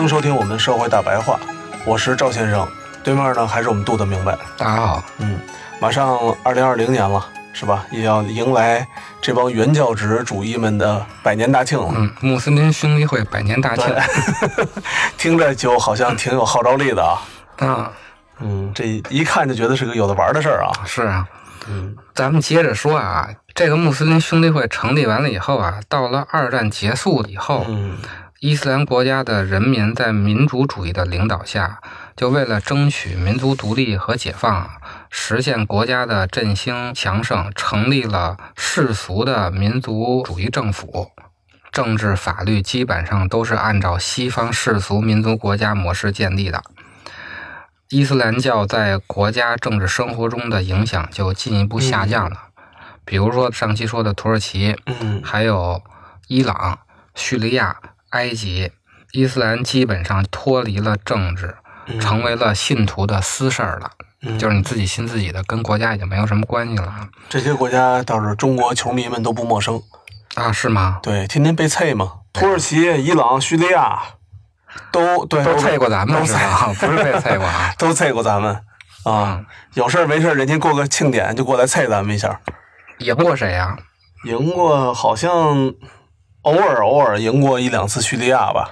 欢迎收听我们社会大白话，我是赵先生，对面呢还是我们杜的明白。大家好，嗯，马上二零二零年了，是吧？也要迎来这帮原教旨主义们的百年大庆了。嗯，穆斯林兄弟会百年大庆 听着就好像挺有号召力的啊。啊，嗯，这一看就觉得是个有的玩的事儿啊。是啊，嗯咱们接着说啊，这个穆斯林兄弟会成立完了以后啊，到了二战结束以后，嗯伊斯兰国家的人民在民主主义的领导下，就为了争取民族独立和解放啊，实现国家的振兴强盛，成立了世俗的民族主义政府。政治法律基本上都是按照西方世俗民族国家模式建立的。伊斯兰教在国家政治生活中的影响就进一步下降了。比如说上期说的土耳其，嗯还有伊朗、叙利亚、埃及，伊斯兰基本上脱离了政治，成为了信徒的私事儿了，嗯，就是你自己信自己的，跟国家已经没有什么关系了啊这些国家倒是中国球迷们都不陌生。啊？是吗？对，天天被啐嘛。土耳其、伊朗、叙利亚都对都啐过咱们都是吧？不是被啐过啊？都啐过咱们 啊。有事儿没事儿，人家过个庆典就过来啐咱们一下。赢过谁呀、赢过好像偶尔偶尔赢过一两次叙利亚吧。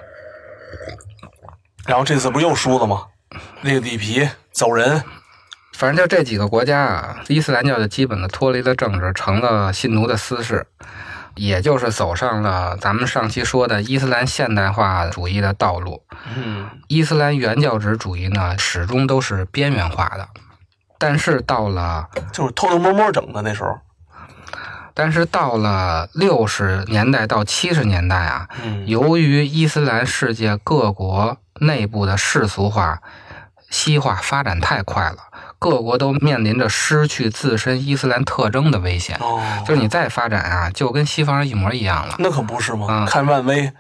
然后这次不是又输了吗？那个里皮走人，反正就这几个国家啊，伊斯兰教就基本的脱离了政治，成了信徒的私事，也就是走上了咱们上期说的伊斯兰现代化主义的道路。嗯伊斯兰原教旨主义呢，始终都是边缘化的。但是到了，就是偷偷摸摸整的那时候。但是到了六十年代到七十年代啊，嗯由于伊斯兰世界各国内部的世俗化、西化发展太快了，各国都面临着失去自身伊斯兰特征的危险。哦，就是你再发展啊，就跟西方人一模一样了。那可不是吗？嗯看漫威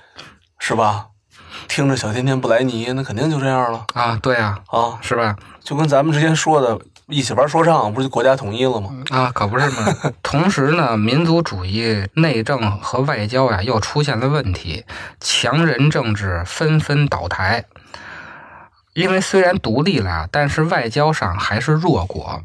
是吧？听着小甜甜布莱尼，那肯定就这样了啊，对啊，啊！是吧？就跟咱们之前说的，一起玩说唱，不是就国家统一了吗？啊，可不是吗。同时呢，民族主义内政和外交呀又出现了问题，强人政治纷纷倒台。因为虽然独立了，但是外交上还是弱国，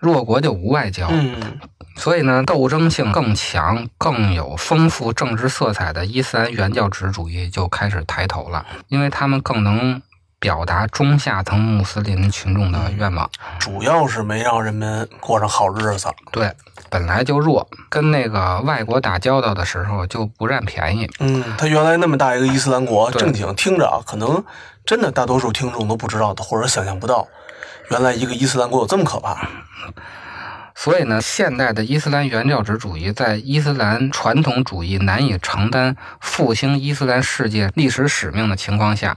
弱国就无外交。嗯所以呢，斗争性更强、更有丰富政治色彩的伊斯兰原教旨主义就开始抬头了，因为他们更能表达中下层穆斯林群众的愿望。主要是没让人们过上好日子。对，本来就弱，跟那个外国打交道的时候就不占便宜。嗯，他原来那么大一个伊斯兰国，正经听着啊，可能真的大多数听众都不知道的，或者想象不到，原来一个伊斯兰国有这么可怕。所以呢，现代的伊斯兰原教旨主义在伊斯兰传统主义难以承担复兴伊斯兰世界历史使命的情况下，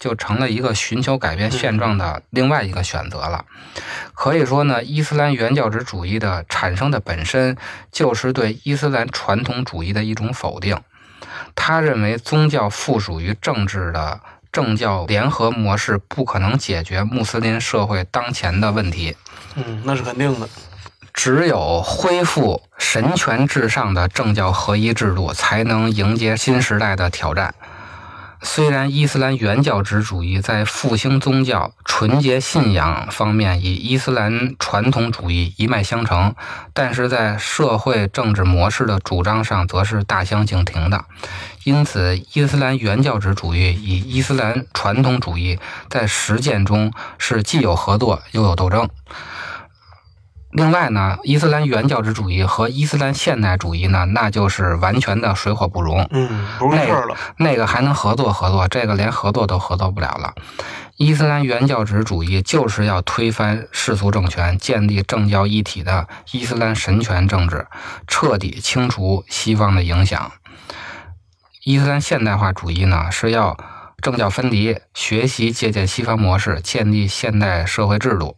就成了一个寻求改变现状的另外一个选择了。可以说呢，伊斯兰原教旨主义的产生的本身就是对伊斯兰传统主义的一种否定。他认为宗教附属于政治的政教联合模式不可能解决穆斯林社会当前的问题。嗯，那是肯定的。只有恢复神权至上的政教合一制度，才能迎接新时代的挑战。虽然伊斯兰原教旨主义在复兴宗教、纯洁信仰方面与伊斯兰传统主义一脉相承，但是在社会政治模式的主张上，则是大相径庭的。因此，伊斯兰原教旨主义与伊斯兰传统主义在实践中是既有合作又有斗争。另外呢，伊斯兰原教旨主义和伊斯兰现代主义呢，那就是完全的水火不容。嗯，不是事儿了。那个还能合作合作，这个连合作都合作不了了。伊斯兰原教旨主义就是要推翻世俗政权，建立政教一体的伊斯兰神权政治，彻底清除西方的影响。伊斯兰现代化主义呢，是要政教分离，学习借鉴西方模式，建立现代社会制度。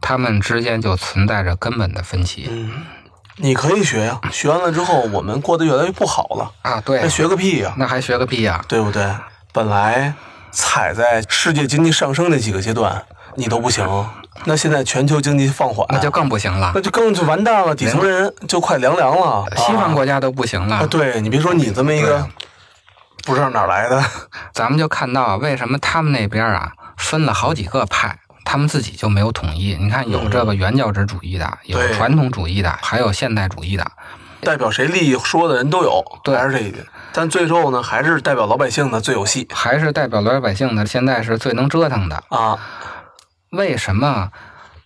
他们之间就存在着根本的分歧。嗯，你可以学呀，学完了之后，我们过得越来越不好了啊！对，那学个屁呀！那还学个屁呀？对不对？本来踩在世界经济上升那几个阶段，你都不行，那现在全球经济放缓，那就更不行了，那就更就完蛋了，底层人就快凉凉了。西方国家都不行了。对你别说你这么一个不知道哪来的，咱们就看到为什么他们那边啊分了好几个派。他们自己就没有统一。你看，有这个原教旨主义的，有传统主义的，还有现代主义的，代表谁利益说的人都有，还是这一点。但最后呢，还是代表老百姓的最有戏，还是代表老百姓的，现在是最能折腾的啊。为什么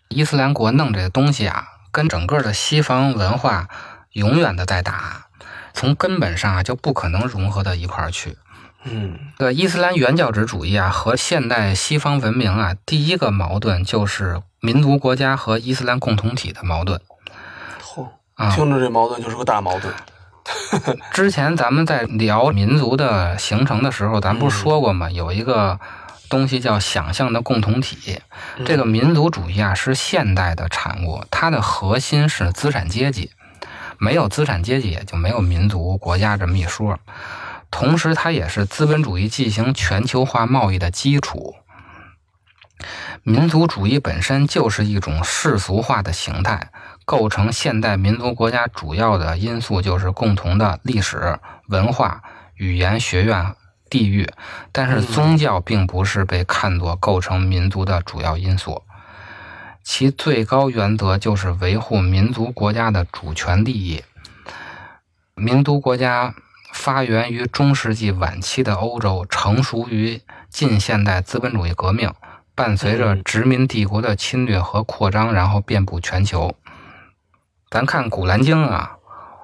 伊斯兰国弄这个东西啊，跟整个的西方文化永远的在打，从根本上啊就不可能融合到一块儿去。嗯，对伊斯兰原教旨主义啊和现代西方文明啊，第一个矛盾就是民族国家和伊斯兰共同体的矛盾。嚯，听着这矛盾就是个大矛盾。之前咱们在聊民族的形成的时候，咱不是说过吗？有一个东西叫想象的共同体。这个民族主义啊是现代的产物，它的核心是资产阶级，没有资产阶级也就没有民族国家这么一说。同时，它也是资本主义进行全球化贸易的基础。民族主义本身就是一种世俗化的形态，构成现代民族国家主要的因素就是共同的历史文化、语言、学院、地域。但是，宗教并不是被看作构成民族的主要因素，其最高原则就是维护民族国家的主权利益。民族国家。发源于中世纪晚期的欧洲，成熟于近现代资本主义革命，伴随着殖民帝国的侵略和扩张，然后遍布全球。咱看《古兰经》啊，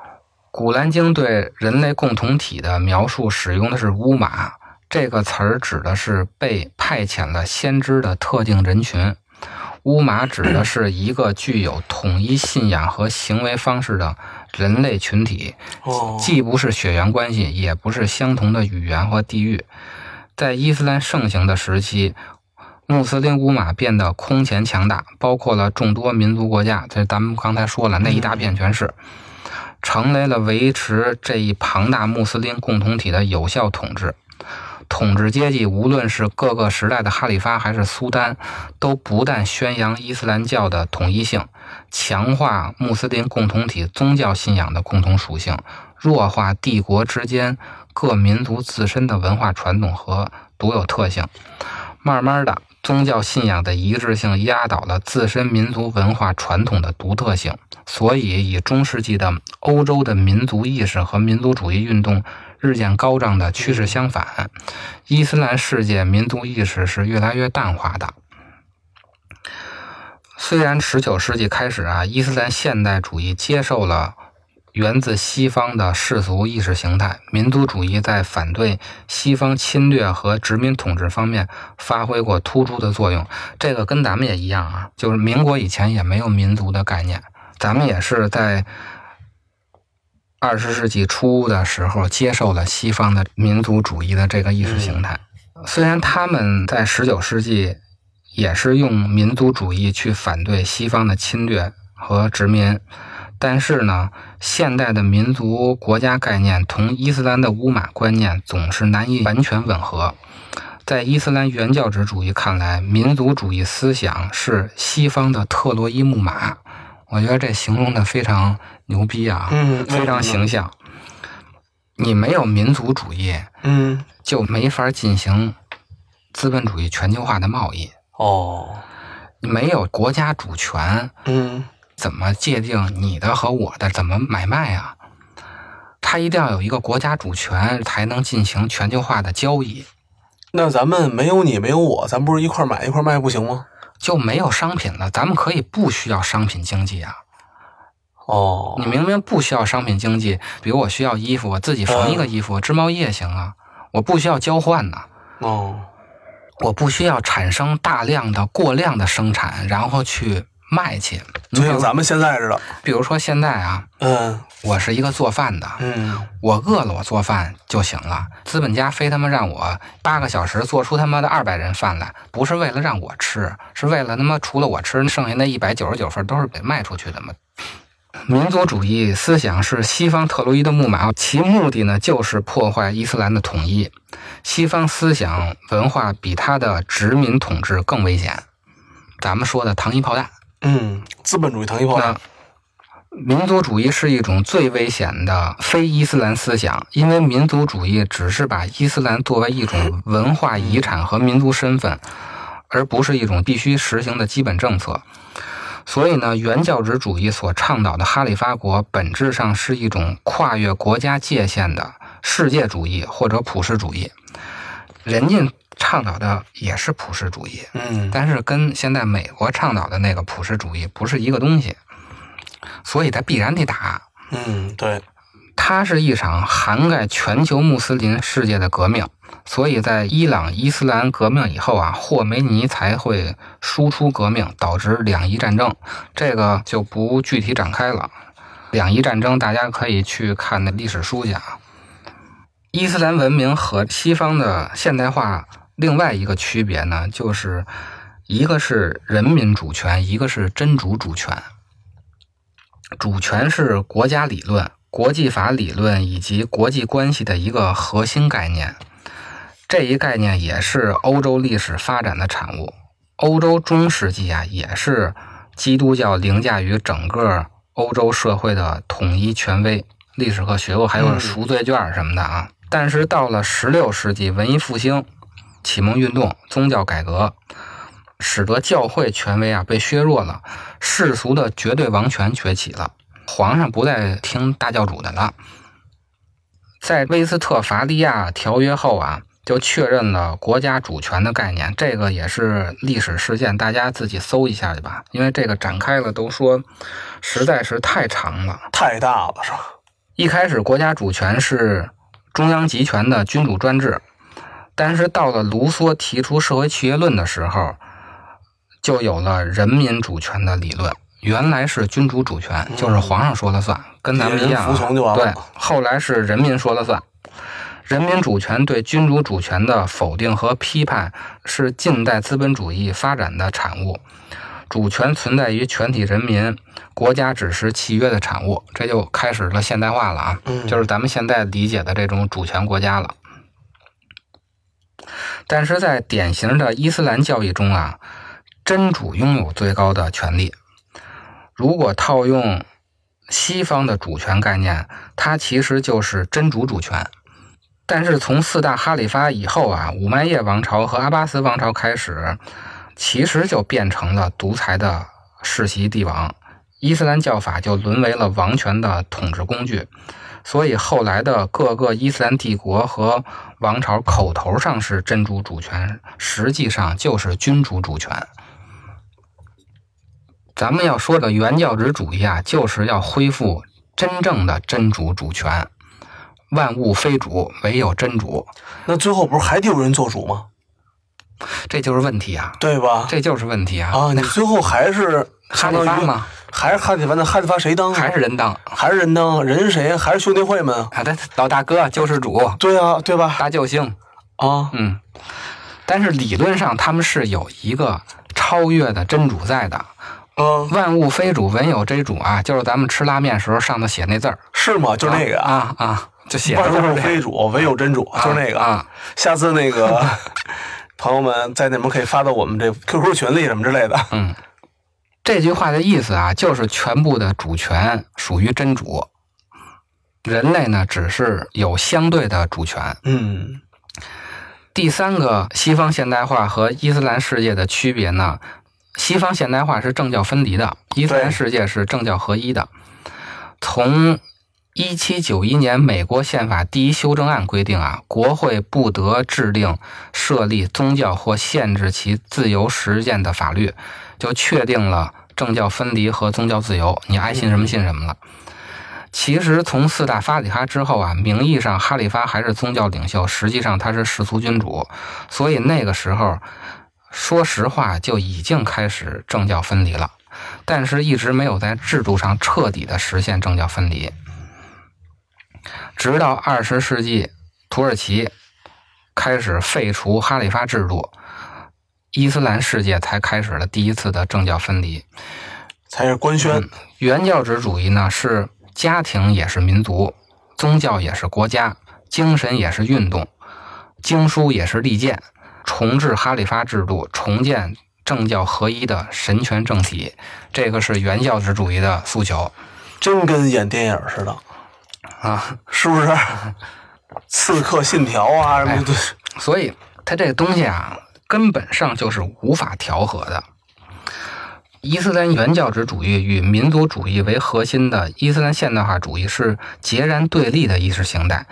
《古兰经》对人类共同体的描述使用的是“乌马”这个词儿，指的是被派遣了先知的特定人群。乌马指的是一个具有统一信仰和行为方式的。人类群体既不是血缘关系，也不是相同的语言和地域。在伊斯兰盛行的时期，穆斯林乌马变得空前强大，包括了众多民族国家。这咱们刚才说了，那一大片全是，成为了维持这一庞大穆斯林共同体的有效统治。统治阶级，无论是各个时代的哈里发还是苏丹，都不但宣扬伊斯兰教的统一性，强化穆斯林共同体宗教信仰的共同属性，弱化帝国之间各民族自身的文化传统和独有特性。慢慢的，宗教信仰的一致性压倒了自身民族文化传统的独特性，所以以中世纪的欧洲的民族意识和民族主义运动。日渐高涨的趋势相反，伊斯兰世界民族意识是越来越淡化的。虽然十九世纪开始啊，伊斯兰现代主义接受了源自西方的世俗意识形态，民族主义在反对西方侵略和殖民统治方面发挥过突出的作用。这个跟咱们也一样啊，就是民国以前也没有民族的概念，咱们也是在。二十世纪初的时候，接受了西方的民族主义的这个意识形态。虽然他们在十九世纪也是用民族主义去反对西方的侵略和殖民，但是呢，现代的民族国家概念同伊斯兰的乌马观念总是难以完全吻合。在伊斯兰原教旨主义看来，民族主义思想是西方的特洛伊木马。我觉得这形容的非常牛逼啊，嗯，非常形象。你没有民族主义，嗯，就没法进行资本主义全球化的贸易。哦，没有国家主权，嗯，怎么界定你的和我的？怎么买卖啊？它一定要有一个国家主权，才能进行全球化的交易。那咱们没有你，没有我，咱不是一块买一块卖不行吗？就没有商品了，咱们可以不需要商品经济啊。哦，你明明不需要商品经济，比如我需要衣服，我自己缝一个衣服，织毛衣也行啊。我不需要交换呢，哦，我不需要产生大量的、过量的生产，然后去卖去。就像咱们现在似的，比如说现在啊，嗯我是一个做饭的，嗯，我饿了我做饭就行了。资本家非他妈让我八个小时做出他妈的二百人饭来，不是为了让我吃，是为了他妈除了我吃，剩下那一百九十九份都是给卖出去的嘛。民族主义思想是西方特洛伊的木马，其目的呢就是破坏伊斯兰的统一。西方思想文化比它的殖民统治更危险。咱们说的糖衣炮弹，嗯，资本主义糖衣炮那，民族主义是一种最危险的非伊斯兰思想，因为民族主义只是把伊斯兰作为一种文化遗产和民族身份，而不是一种必须实行的基本政策。所以呢，原教旨主义所倡导的哈里发国本质上是一种跨越国家界限的世界主义或者普世主义。人家倡导的也是普世主义，嗯但是跟现在美国倡导的那个普世主义不是一个东西，所以它必然得打。嗯，对，它是一场涵盖全球穆斯林世界的革命，所以在伊朗伊斯兰革命以后啊，霍梅尼才会输出革命，导致两伊战争。这个就不具体展开了。两伊战争大家可以去看那历史书去啊。伊斯兰文明和西方的现代化另外一个区别呢，就是一个是人民主权，一个是真主主权。主权是国家理论、国际法理论以及国际关系的一个核心概念。这一概念也是欧洲历史发展的产物。欧洲中世纪啊，也是基督教凌驾于整个欧洲社会的统一权威。历史课学过，还有嗯赎罪券什么的啊。但是到了十六世纪，文艺复兴、启蒙运动、宗教改革，使得教会权威啊被削弱了，世俗的绝对王权崛起了，皇上不再听大教主的了。在威斯特伐利亚条约后啊，就确认了国家主权的概念，这个也是历史事件，大家自己搜一下去吧，因为这个展开了都说实在是太长了。太大了是吧？一开始国家主权是中央集权的君主专制，但是到了卢梭提出社会契约论的时候，就有了人民主权的理论。原来是君主主权，就是皇上说了算，跟咱们一样、啊。服从就完了对，后来是人民说了算。人民主权对君主主权的否定和批判，是近代资本主义发展的产物。主权存在于全体人民，国家只是契约的产物，这就开始了现代化了啊，嗯就是咱们现在理解的这种主权国家了。但是在典型的伊斯兰教义中啊，真主拥有最高的权利。如果套用西方的主权概念，它其实就是真主主权。但是从四大哈里发以后啊，五麦叶王朝和阿巴斯王朝开始，其实就变成了独裁的世袭帝王，伊斯兰教法就沦为了王权的统治工具。所以后来的各个伊斯兰帝国和王朝口头上是真主主权，实际上就是君主主权。咱们要说的原教旨主义啊，就是要恢复真正的真主主权。万物非主，唯有真主，那最后不是还得有人做主吗？这就是问题啊！对吧？这就是问题啊！啊，你 最后还是哈相当于里发吗，还是哈里发？那哈里发谁当啊？还是人当还是人当？人谁？还是兄弟会们？啊？他老大哥救世主，对啊，对吧？大救星，啊，嗯。但是理论上他们是有一个超越的真主在的。嗯，万物非主，唯有真主啊！就是咱们吃拉面时候上头写那字儿，是吗？就那个啊啊，就写着万物非主，唯有真主，就是那个。啊。下次那个 朋友们在那边可以发到我们这 QQ 群里什么之类的。嗯，这句话的意思啊，就是全部的主权属于真主，人类呢只是有相对的主权。嗯第三个西方现代化和伊斯兰世界的区别呢？西方现代化是政教分离的，伊斯兰世界是政教合一的。从一七九一年美国宪法第一修正案规定啊，国会不得制定设立宗教或限制其自由实践的法律，就确定了政教分离和宗教自由，你爱信什么信什么了。其实从四大法里哈之后啊，名义上哈里发还是宗教领袖，实际上他是世俗君主，所以那个时候，说实话就已经开始政教分离了，但是一直没有在制度上彻底的实现政教分离。直到二十世纪，土耳其开始废除哈里发制度，伊斯兰世界才开始了第一次的政教分离，才是官宣。原教旨主义呢是。家庭也是民族，宗教也是国家，精神也是运动，经书也是利剑，重置哈里发制度，重建政教合一的神权政体，这个是原教旨主义的诉求。真跟演电影似的啊，是不是？刺客信条啊什么的。所以，它这个东西啊，根本上就是无法调和的。伊斯兰原教旨主义与民族主义为核心的伊斯兰现代化主义是截然对立的意识形态。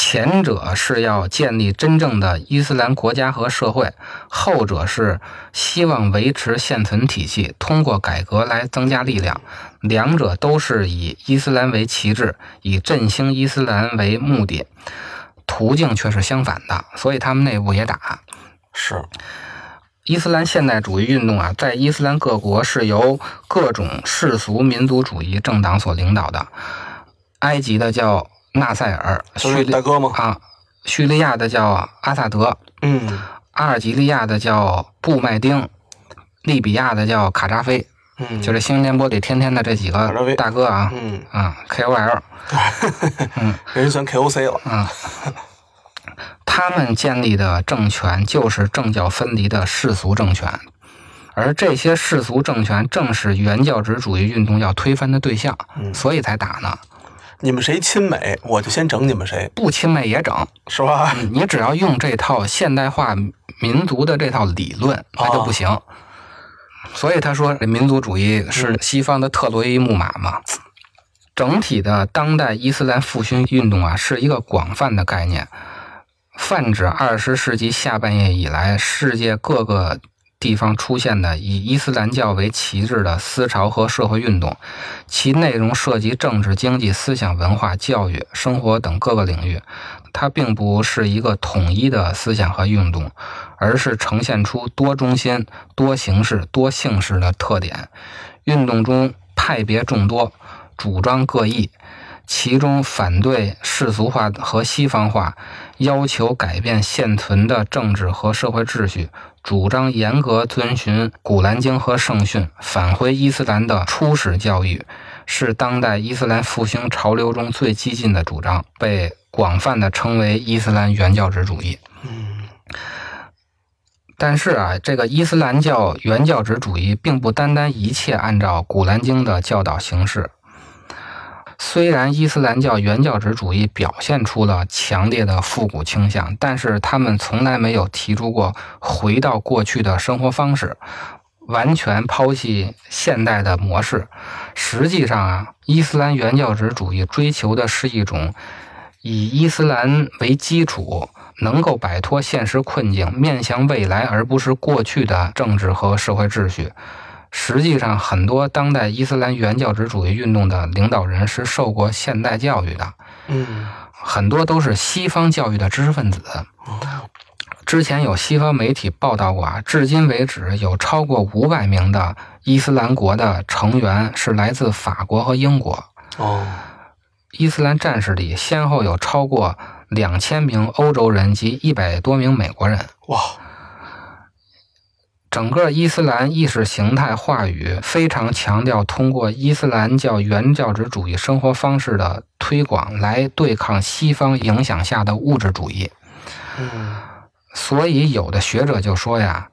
前者是要建立真正的伊斯兰国家和社会，后者是希望维持现存体系，通过改革来增加力量。两者都是以伊斯兰为旗帜，以振兴伊斯兰为目的，途径却是相反的，所以他们内部也打。是。伊斯兰现代主义运动啊，在伊斯兰各国是由各种世俗民族主义政党所领导的。埃及的叫纳赛尔，叙大哥吗？啊，叙利亚的叫阿萨德，嗯，阿尔及利亚的叫布麦丁，利比亚的叫卡扎菲，嗯，就这新闻联播里天天的这几个大哥啊，嗯啊，KOL，嗯，人算 KOC 了，啊。他们建立的政权就是政教分离的世俗政权，而这些世俗政权正是原教旨主义运动要推翻的对象，所以才打呢。你们谁亲美，我就先整你们谁；不亲美也整，是吧？你只要用这套现代化民族的这套理论，那就不行。所以他说，民族主义是西方的特洛伊木马嘛。整体的当代伊斯兰复兴运动啊，是一个广泛的概念。泛指二十世纪下半叶以来，世界各个地方出现的以伊斯兰教为旗帜的思潮和社会运动，其内容涉及政治、经济、思想、文化、教育、生活等各个领域。它并不是一个统一的思想和运动，而是呈现出多中心、多形式、多姓氏的特点。运动中派别众多，主张各异。其中反对世俗化和西方化，要求改变现存的政治和社会秩序，主张严格遵循《古兰经》和圣训，返回伊斯兰的初始教育，是当代伊斯兰复兴潮流中最激进的主张，被广泛的称为伊斯兰原教旨主义。嗯，但是啊，这个伊斯兰教原教旨主义并不单单一切按照《古兰经》的教导行事。虽然伊斯兰教原教旨主义表现出了强烈的复古倾向，但是他们从来没有提出过回到过去的生活方式，完全抛弃现代的模式。实际上啊，伊斯兰原教旨主义追求的是一种以伊斯兰为基础，能够摆脱现实困境、面向未来而不是过去的政治和社会秩序。实际上，很多当代伊斯兰原教旨主义运动的领导人是受过现代教育的，嗯，很多都是西方教育的知识分子。之前有西方媒体报道过啊，至今为止有超过五百名的伊斯兰国的成员是来自法国和英国。哦，伊斯兰战士里先后有超过两千名欧洲人及一百多名美国人。哇！整个伊斯兰意识形态话语非常强调通过伊斯兰教原教旨主义生活方式的推广来对抗西方影响下的物质主义。嗯，所以有的学者就说呀，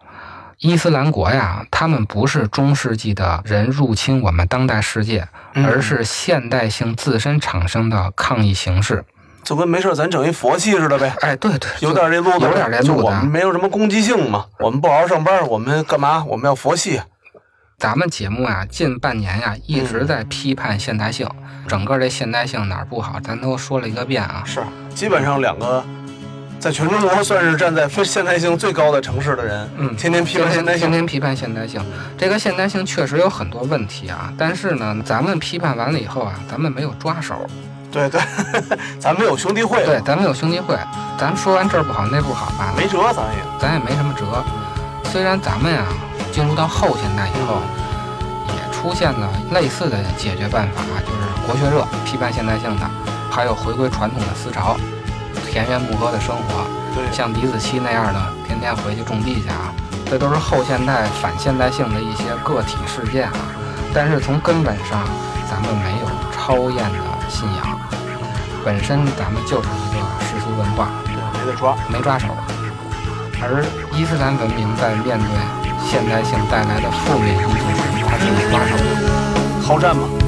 伊斯兰国呀，他们不是中世纪的人入侵我们当代世界，而是现代性自身产生的抗议形式。就跟没事咱整一佛系似的呗。哎，对对，有点这路子，有点这路子。就我们没有什么攻击性嘛，我们不好好上班，我们干嘛？我们要佛系。咱们节目啊，近半年呀一直在批判现代性，整个这现代性哪儿不好，咱都说了一个遍啊。是，基本上两个，在全中国算是站在非现代性最高的城市的人，嗯，天天批判现代性，天天批判现代性。这个现代性确实有很多问题啊，但是呢，咱们批判完了以后啊，咱们没有抓手。对对，咱们有兄弟会。对，咱们有兄弟会，咱说完这儿不好那不好吧？没辙，咱也，咱也没什么辙。虽然咱们啊。进入到后现代以后，也出现了类似的解决办法，就是国学热批判现代性的，还有回归传统的思潮，田园牧歌的生活，像李子柒那样的，天天回去种地去啊，这都是后现代反现代性的一些个体事件啊。但是从根本上，咱们没有超验的信仰，本身咱们就是一个世俗文化，没得抓，没抓手。而伊斯兰文明在面对。现代性带来的负面因素时，它是有抓手的，好战嘛。这里显得